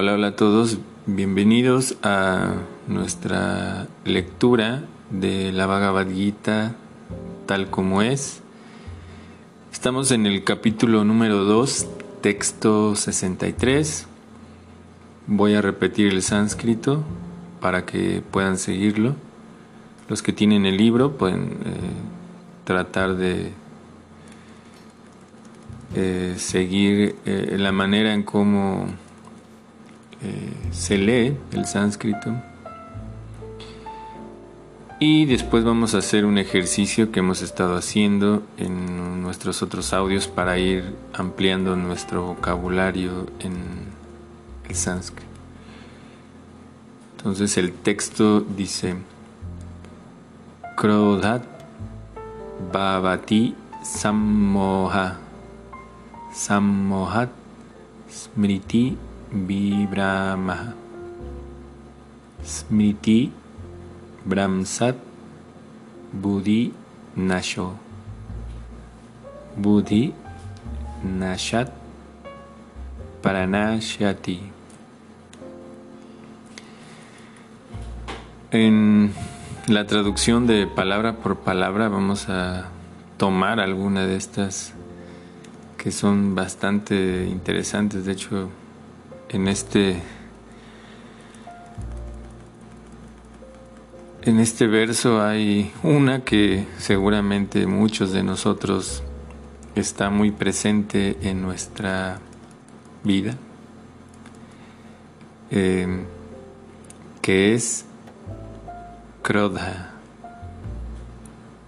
Hola, hola a todos, bienvenidos a nuestra lectura de la Bhagavad Gita tal como es. Estamos en el capítulo número 2, texto 63. Voy a repetir el sánscrito para que puedan seguirlo. Los que tienen el libro pueden eh, tratar de eh, seguir eh, la manera en cómo eh, se lee el sánscrito. Y después vamos a hacer un ejercicio que hemos estado haciendo en nuestros otros audios para ir ampliando nuestro vocabulario en el sánscrito. Entonces el texto dice, Krodhat Bhavati Sammoha Sammohat Smriti Vibrama Smriti Brahmsat Buddhi Nasho. Buddhi Nashat Paranashati. En la traducción de palabra por palabra vamos a tomar alguna de estas que son bastante interesantes. De hecho, en este en este verso hay una que seguramente muchos de nosotros está muy presente en nuestra vida, eh, que es Krodha.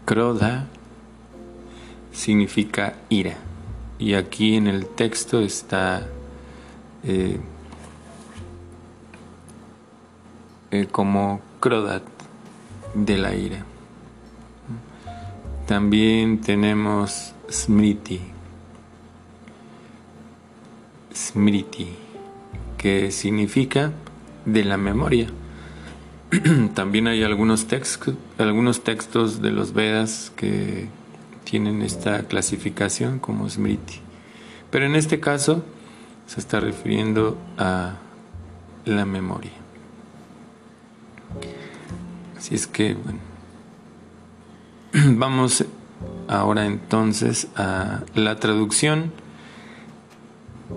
Krodha significa ira. Y aquí en el texto está eh, eh, como Krodat de la ira. También tenemos Smriti. Smriti, que significa de la memoria. También hay algunos textos de los Vedas que tienen esta clasificación como Smriti. Pero en este caso se está refiriendo a la memoria. Así es que, bueno, vamos ahora entonces a la traducción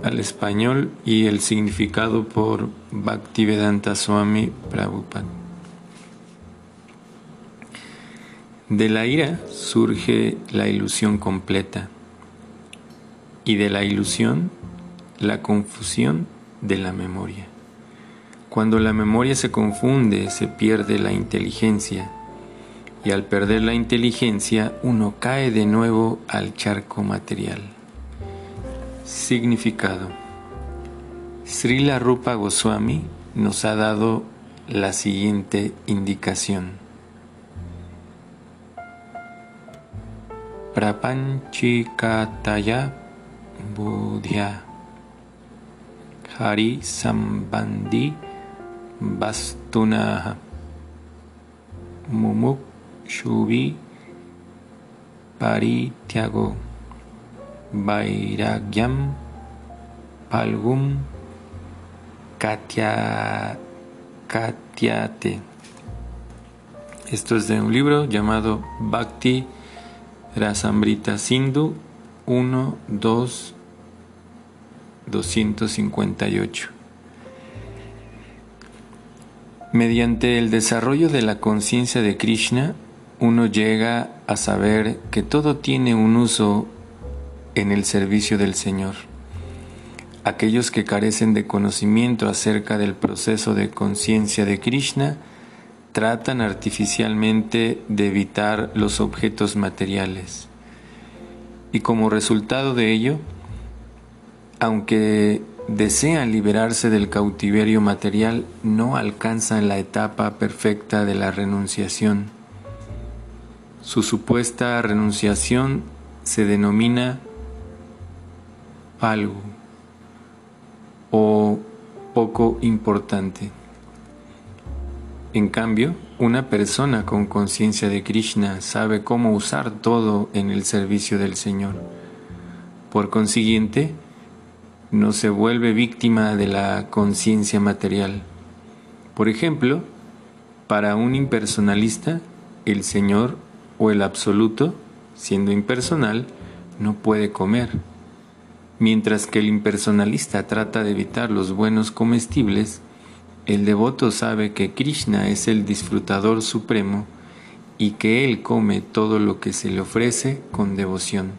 al español y el significado por Bhaktivedanta Swami Prabhupada. De la ira surge la ilusión completa y de la ilusión la confusión de la memoria. Cuando la memoria se confunde, se pierde la inteligencia y al perder la inteligencia uno cae de nuevo al charco material. Significado. Srila Rupa Goswami nos ha dado la siguiente indicación. Prapanchikataya Budhya Hari Sambandhi Bastunaha Mumuk Shubi Parityago Vairagyam Palgum Katya, Katyate. Esto es de un libro llamado Bhakti Rasambrita Sindhu 1, 2, 258. Mediante el desarrollo de la conciencia de Krishna, uno llega a saber que todo tiene un uso en el servicio del Señor. Aquellos que carecen de conocimiento acerca del proceso de conciencia de Krishna tratan artificialmente de evitar los objetos materiales. Y como resultado de ello, aunque desean liberarse del cautiverio material, no alcanzan la etapa perfecta de la renunciación. Su supuesta renunciación se denomina algo o poco importante. En cambio, una persona con conciencia de Krishna sabe cómo usar todo en el servicio del Señor. Por consiguiente, no se vuelve víctima de la conciencia material. Por ejemplo, para un impersonalista, el Señor o el Absoluto, siendo impersonal, no puede comer. Mientras que el impersonalista trata de evitar los buenos comestibles, el devoto sabe que Krishna es el disfrutador supremo y que él come todo lo que se le ofrece con devoción.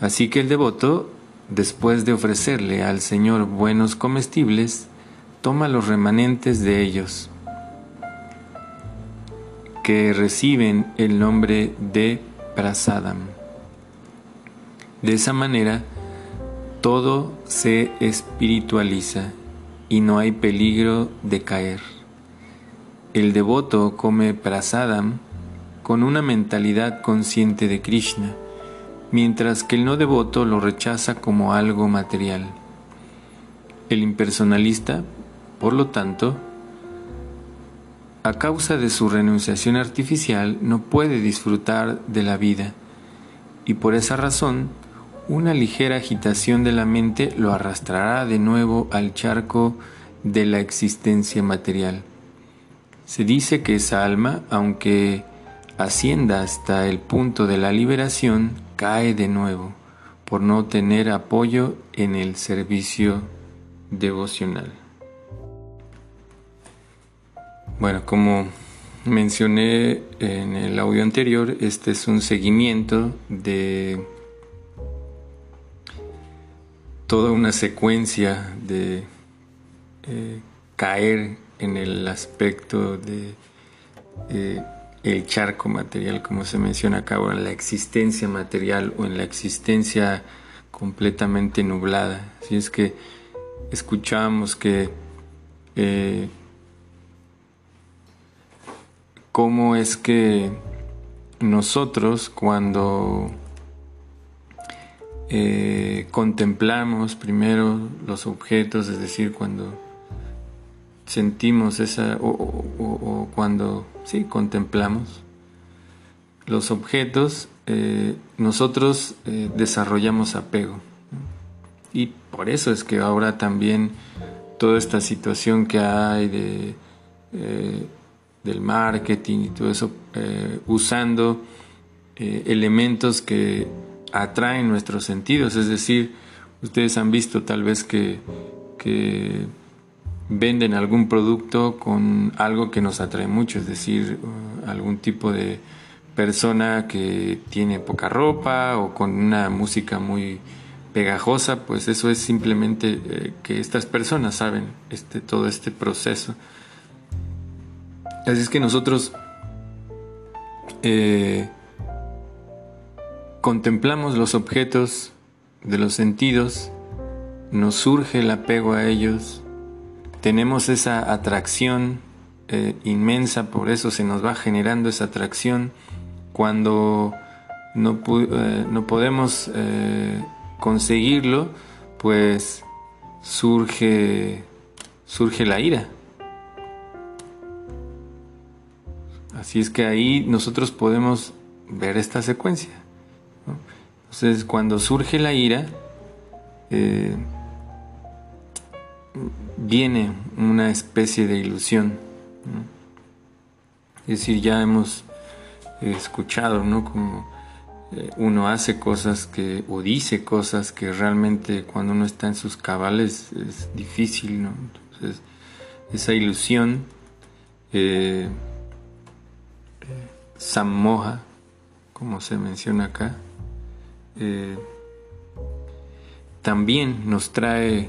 Así que el devoto después de ofrecerle al Señor buenos comestibles, toma los remanentes de ellos, que reciben el nombre de prasadam. De esa manera, todo se espiritualiza y no hay peligro de caer. El devoto come prasadam con una mentalidad consciente de Krishna mientras que el no devoto lo rechaza como algo material. El impersonalista, por lo tanto, a causa de su renunciación artificial no puede disfrutar de la vida y por esa razón una ligera agitación de la mente lo arrastrará de nuevo al charco de la existencia material. Se dice que esa alma, aunque ascienda hasta el punto de la liberación, cae de nuevo por no tener apoyo en el servicio devocional. Bueno, como mencioné en el audio anterior, este es un seguimiento de toda una secuencia de eh, caer en el aspecto de eh, el charco material, como se menciona acá, o en la existencia material o en la existencia completamente nublada. Si es que escuchamos que eh, cómo es que nosotros cuando eh, contemplamos primero los objetos, es decir, cuando sentimos esa, o, cuando sí, contemplamos los objetos, eh, nosotros eh, desarrollamos apego. Y por eso es que ahora también toda esta situación que hay de, eh, del marketing y todo eso, usando elementos que atraen nuestros sentidos. Es decir, ustedes han visto tal vez que, que venden algún producto con algo que nos atrae mucho, es decir, uh, algún tipo de persona que tiene poca ropa o con una música muy pegajosa, pues eso es simplemente eh, que estas personas saben este, todo este proceso. Así es que nosotros eh, contemplamos los objetos de los sentidos, nos surge el apego a ellos, tenemos esa atracción eh, inmensa, por eso se nos va generando esa atracción cuando no, eh, no podemos eh, conseguirlo, pues surge, surge la ira. Así es que ahí nosotros podemos ver esta secuencia. Entonces, cuando surge la ira, viene una especie de ilusión. Es decir, ya hemos escuchado, ¿no? Como eh, uno hace cosas que, o dice cosas que realmente cuando uno está en sus cabales es difícil, ¿no? Esa ilusión, eh, como se menciona acá, eh, también nos trae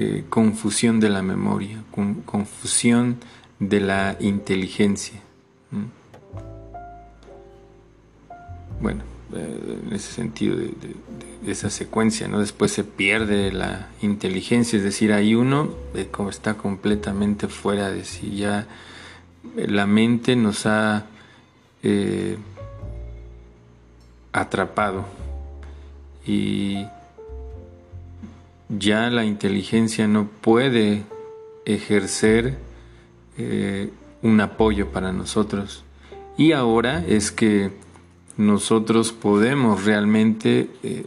eh, confusión de la memoria, confusión de la inteligencia. Bueno, eh, en ese sentido de, esa secuencia, ¿no? Después se pierde la inteligencia, es decir, hay uno eh, como está completamente fuera de sí, ya la mente nos ha atrapado y ya la inteligencia no puede ejercer eh, un apoyo para nosotros. Y ahora es que nosotros podemos realmente eh,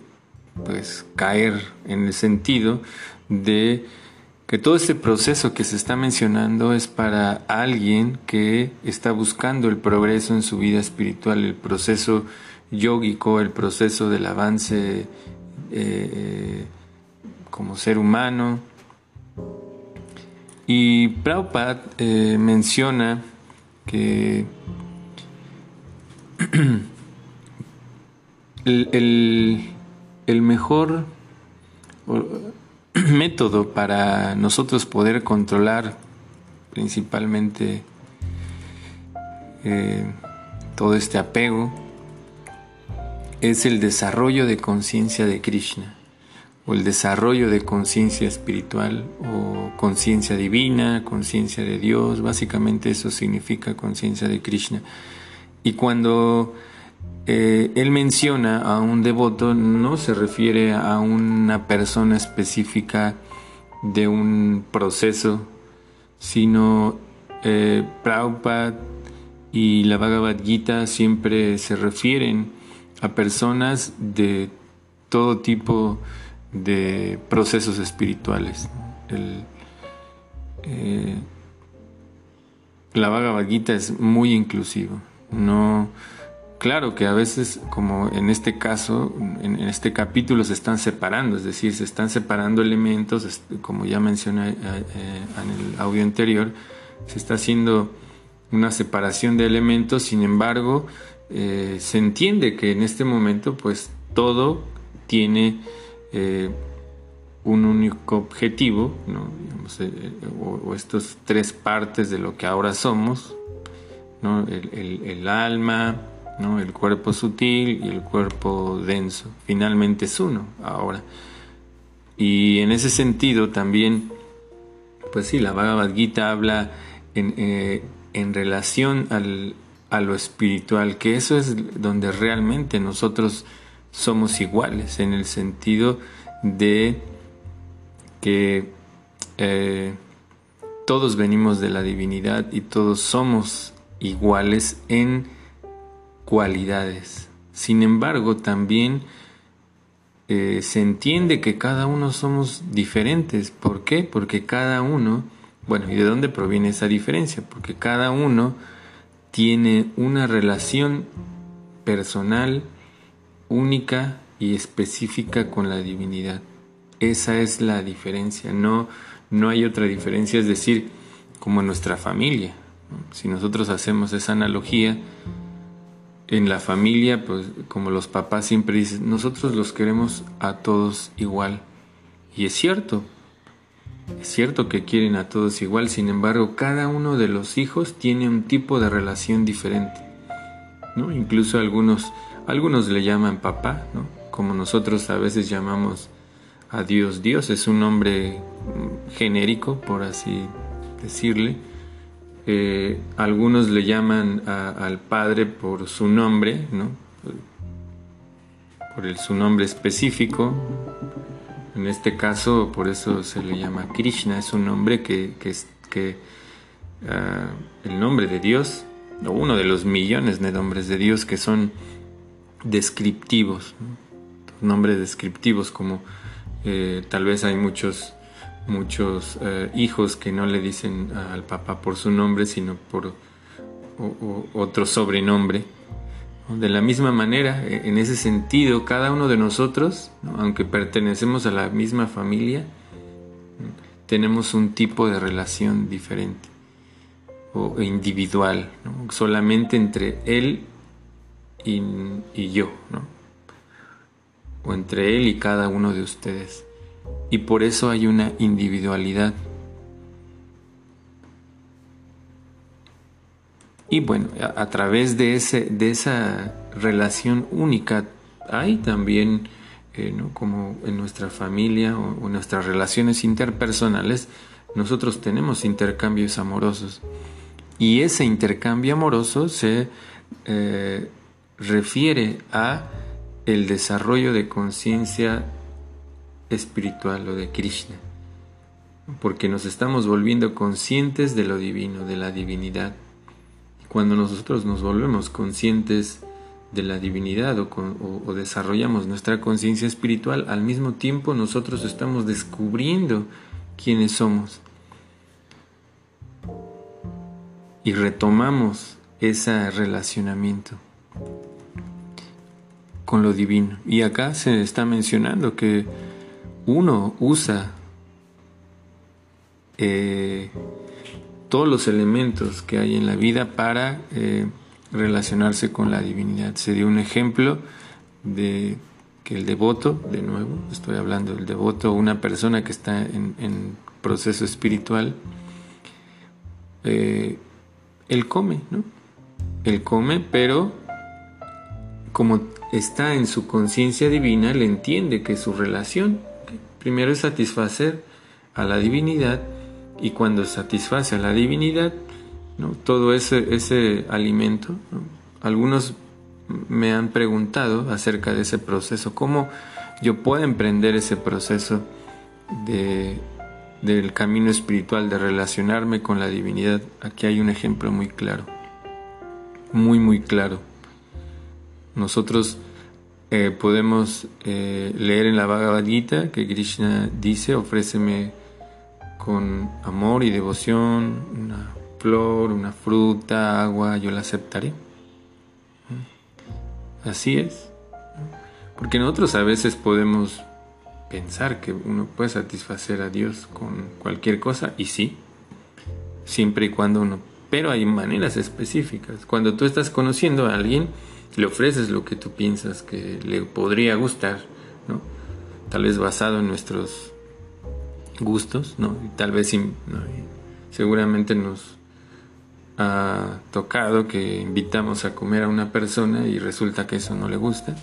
pues caer en el sentido de que todo este proceso que se está mencionando es para alguien que está buscando el progreso en su vida espiritual, el proceso yógico, el proceso del avance eh, como ser humano. Y Prabhupada eh, menciona que el, el mejor método para nosotros poder controlar principalmente eh, todo este apego es el desarrollo de conciencia de Krishna o el desarrollo de conciencia espiritual o conciencia divina, conciencia de Dios, básicamente eso significa conciencia de Krishna. Y cuando eh, él menciona a un devoto, no se refiere a una persona específica de un proceso, sino eh, Prabhupada y la Bhagavad Gita siempre se refieren a personas de todo tipo de procesos espirituales. Eh, la Bhagavad Gita es muy inclusivo, no Claro que a veces, como en este caso, en, este capítulo se están separando, es decir, se están separando elementos, como ya mencioné eh, eh, en el audio anterior, se está haciendo una separación de elementos, sin embargo, se entiende que en este momento, pues todo tiene un único objetivo, ¿no? o, estas tres partes de lo que ahora somos, el alma, el cuerpo sutil y el cuerpo denso. Finalmente es uno ahora. Y en ese sentido también, pues sí, la Bhagavad Gita habla en, eh, relación a lo espiritual, que eso es donde realmente nosotros somos iguales, en el sentido de que eh, todos venimos de la divinidad y todos somos iguales en cualidades. Sin embargo, también eh, se entiende que cada uno somos diferentes. ¿Por qué? Porque cada uno, bueno, ¿y de dónde proviene esa diferencia? Porque cada uno tiene una relación personal, única y específica con la divinidad. Esa es la diferencia, no, no hay otra diferencia, es decir, como nuestra familia. Si nosotros hacemos esa analogía, en la familia, pues como los papás siempre dicen, nosotros los queremos a todos igual. Y es cierto, es cierto que quieren a todos igual, sin embargo, cada uno de los hijos tiene un tipo de relación diferente. ¿no? Incluso algunos, algunos le llaman papá, ¿no? como nosotros a veces llamamos a Dios. Dios es un nombre genérico, por así decirle eh, algunos le llaman al Padre por su nombre, ¿no? por el, su nombre específico. En este caso, por eso se le llama Krishna, es un nombre que, es que ah, el nombre de Dios, o uno de los millones de nombres de Dios que son descriptivos, nombres descriptivos como eh, tal vez hay muchos muchos eh, hijos que no le dicen al papá por su nombre, sino por otro sobrenombre. De la misma manera, e, en ese sentido, cada uno de nosotros, aunque pertenecemos a la misma familia, tenemos un tipo de relación diferente o individual, solamente entre él y, yo, ¿no? o entre él y cada uno de ustedes y por eso hay una individualidad. Y bueno, a, través de, ese, de esa relación única hay también, eh, como en nuestra familia o, en nuestras relaciones interpersonales, nosotros tenemos intercambios amorosos. Y ese intercambio amoroso se eh, refiere a el desarrollo de conciencia espiritual o de Krishna, porque nos estamos volviendo conscientes de lo divino, de la divinidad. Cuando nosotros nos volvemos conscientes de la divinidad o, desarrollamos nuestra conciencia espiritual, al mismo tiempo nosotros estamos descubriendo quiénes somos. Y retomamos ese relacionamiento con lo divino. Y acá se está mencionando que uno usa eh, todos los elementos que hay en la vida para eh, relacionarse con la divinidad. Se dio un ejemplo de que el devoto, de nuevo, estoy hablando del devoto, una persona que está en, proceso espiritual, eh, él come, ¿no? Él come, pero como está en su conciencia divina, le entiende que su relación primero es satisfacer a la divinidad y cuando satisface a la divinidad, todo ese, ese alimento, algunos me han preguntado acerca de ese proceso, cómo yo puedo emprender ese proceso de, del camino espiritual, de relacionarme con la divinidad. Aquí hay un ejemplo muy claro, muy, muy claro. Nosotros eh, podemos eh, leer en la Bhagavad Gita que Krishna dice, ofréceme con amor y devoción una flor, una fruta, agua, yo la aceptaré. Así es. Porque nosotros a veces podemos pensar que uno puede satisfacer a Dios con cualquier cosa, y sí, siempre y cuando uno... Pero hay maneras específicas. Cuando tú estás conociendo a alguien, le ofreces lo que tú piensas que le podría gustar, ¿no? Tal vez basado en nuestros gustos, ¿no? Y tal vez seguramente nos ha tocado que invitamos a comer a una persona y resulta que eso no le gusta.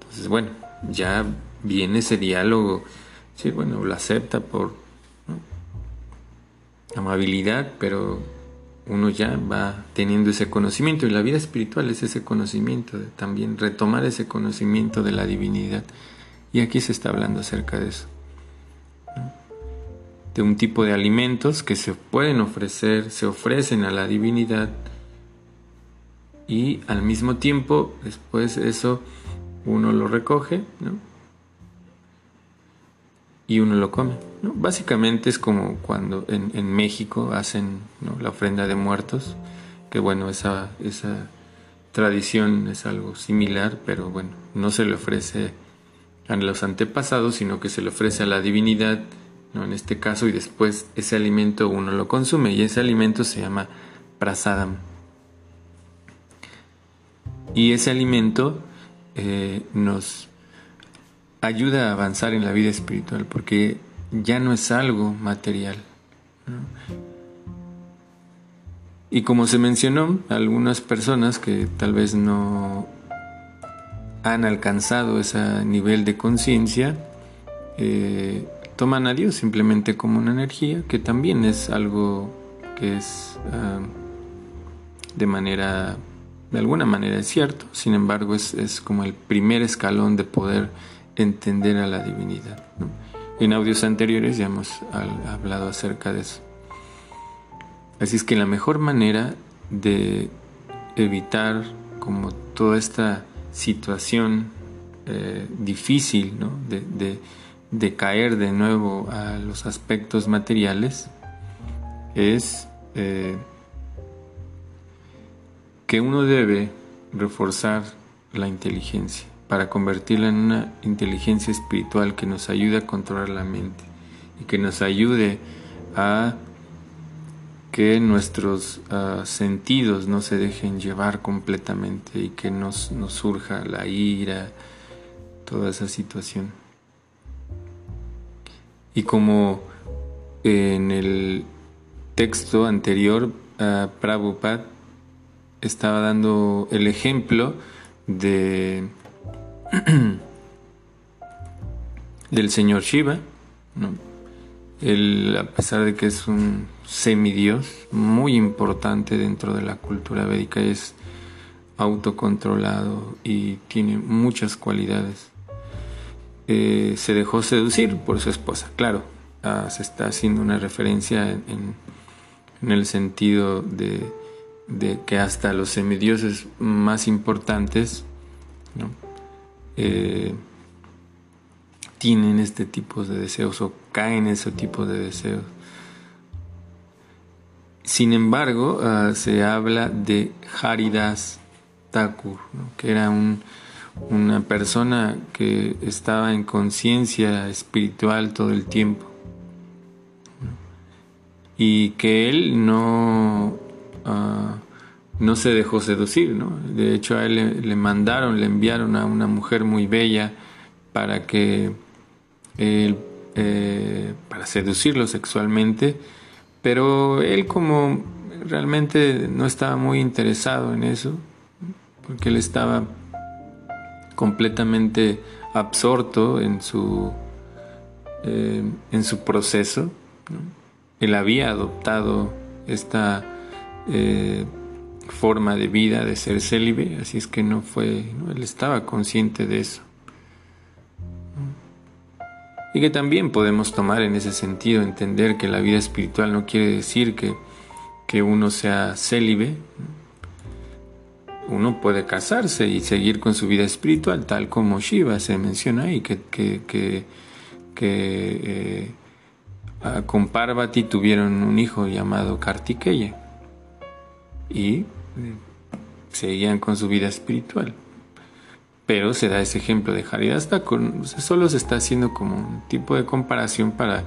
Entonces, bueno, ya viene ese diálogo. Sí, bueno, lo acepta por amabilidad, pero uno ya va teniendo ese conocimiento y la vida espiritual es ese conocimiento, también retomar ese conocimiento de la divinidad. Y aquí se está hablando acerca de eso. De un tipo de alimentos que se pueden ofrecer, se ofrecen a la divinidad y al mismo tiempo después eso uno lo recoge y uno lo come. Básicamente es como cuando en, México hacen la ofrenda de muertos, que bueno, esa, esa tradición es algo similar, pero bueno, no se le ofrece a los antepasados, sino que se le ofrece a la divinidad, ¿no? en este caso, y después ese alimento uno lo consume, y ese alimento se llama prasadam. Y ese alimento eh, nos ayuda a avanzar en la vida espiritual, porque ya no es algo material. Y como se mencionó, algunas personas que tal vez no han alcanzado ese nivel de conciencia, eh, toman a Dios simplemente como una energía, que también es algo que es ah, de manera, de alguna manera es cierto, sin embargo es, es, como el primer escalón de poder entender a la divinidad. En audios anteriores ya hemos hablado acerca de eso. Así es que la mejor manera de evitar como toda esta situación eh, difícil de, caer de nuevo a los aspectos materiales es eh, que uno debe reforzar la inteligencia para convertirla en una inteligencia espiritual que nos ayude a controlar la mente y que nos ayude a que nuestros ah, sentidos no se dejen llevar completamente y que nos, nos surja la ira, toda esa situación. Y como en el texto anterior, uh, Prabhupada estaba dando el ejemplo de del señor Shiva. Él, a pesar de que es un semidios muy importante dentro de la cultura védica, es autocontrolado y tiene muchas cualidades. Eh, se dejó seducir por su esposa, claro, ah, se está haciendo una referencia en, el sentido de, de, que hasta los semidioses más importantes eh, tienen este tipo de deseos o caen ese tipo de deseos. Sin embargo, ah, se habla de Haridas Thakur, que era una persona que estaba en conciencia espiritual todo el tiempo y que él no, ah, no se dejó seducir. ¿no? De hecho, a él le, mandaron, le enviaron a una mujer muy bella para que él, eh, para seducirlo sexualmente, pero él como realmente no estaba muy interesado en eso, porque él estaba completamente absorto en su, eh, en su proceso. Él había adoptado esta eh, forma de vida de ser célibe, así es que no fue, él estaba consciente de eso. Y que también podemos tomar en ese sentido, entender que la vida espiritual no quiere decir que, que uno sea célibe. Uno puede casarse y seguir con su vida espiritual, tal como Shiva se menciona ahí, que, que, que, eh, con Parvati tuvieron un hijo llamado Kartikeya y seguían con su vida espiritual. Pero se da ese ejemplo de Haridasta, solo se está haciendo como un tipo de comparación para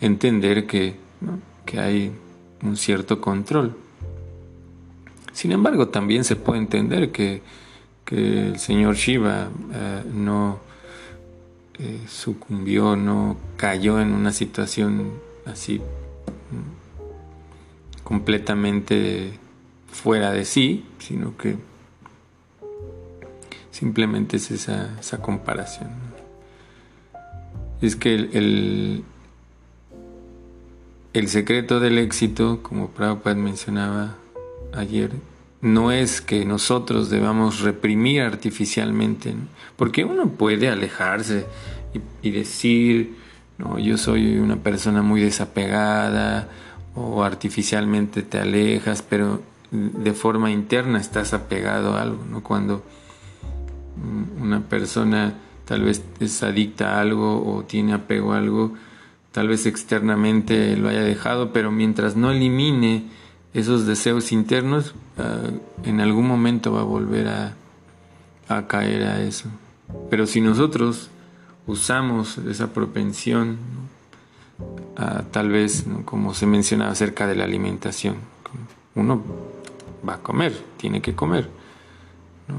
entender que, que hay un cierto control. Sin embargo, también se puede entender que, que el señor Shiva eh, no eh, sucumbió, no cayó en una situación así completamente fuera de sí, sino que Simplemente es esa, comparación. Es que el, el, secreto del éxito, como Prabhupada mencionaba ayer, no es que nosotros debamos reprimir artificialmente, porque uno puede alejarse y, decir, no, yo soy una persona muy desapegada o artificialmente te alejas, pero de forma interna estás apegado a algo, ¿no? Cuando una persona tal vez es adicta a algo o tiene apego a algo, tal vez externamente lo haya dejado, pero mientras no elimine esos deseos internos, ah, en algún momento va a volver a, caer a eso. Pero si nosotros usamos esa propensión, ah, tal vez, como se menciona acerca de la alimentación, uno va a comer, tiene que comer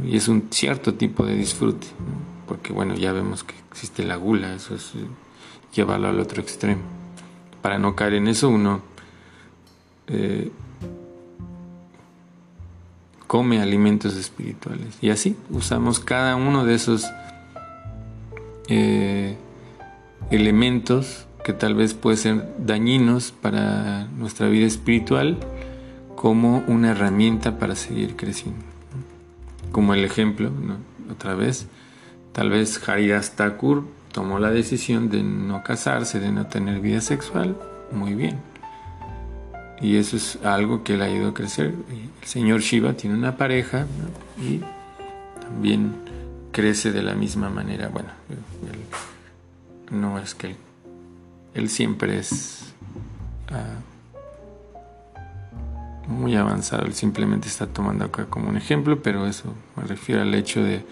y es un cierto tipo de disfrute, porque bueno, ya vemos que existe la gula, eso es eh, llevarlo al otro extremo. Para no caer en eso uno eh, come alimentos espirituales. Y así usamos cada uno de esos eh, elementos que tal vez pueden ser dañinos para nuestra vida espiritual como una herramienta para seguir creciendo como el ejemplo, otra vez, tal vez Haridas Thakur tomó la decisión de no casarse, de no tener vida sexual, muy bien. Y eso es algo que le ayudó a crecer. El señor Shiva tiene una pareja y también crece de la misma manera. Bueno, no es que él, siempre es... Ah, muy avanzado, él simplemente está tomando acá como un ejemplo, pero eso me refiero al hecho de,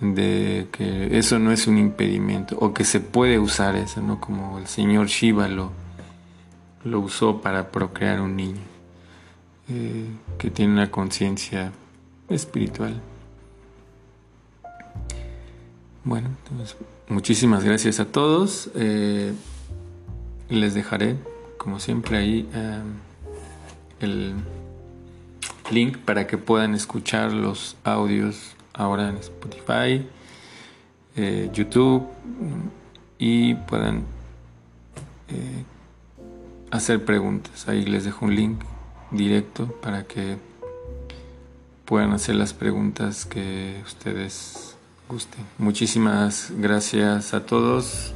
de que eso no es un impedimento, o que se puede usar eso, ¿no? Como el señor Shiva lo, lo usó para procrear un niño, eh, que tiene una conciencia espiritual. Bueno, entonces, muchísimas gracias a todos. Eh, les dejaré, como siempre, ahí. Eh, el link para que puedan escuchar los audios ahora en Spotify, eh, YouTube y puedan eh, hacer preguntas. Ahí les dejo un link directo para que puedan hacer las preguntas que ustedes gusten. Muchísimas gracias a todos.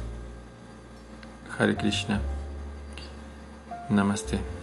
Hare Krishna. Namaste.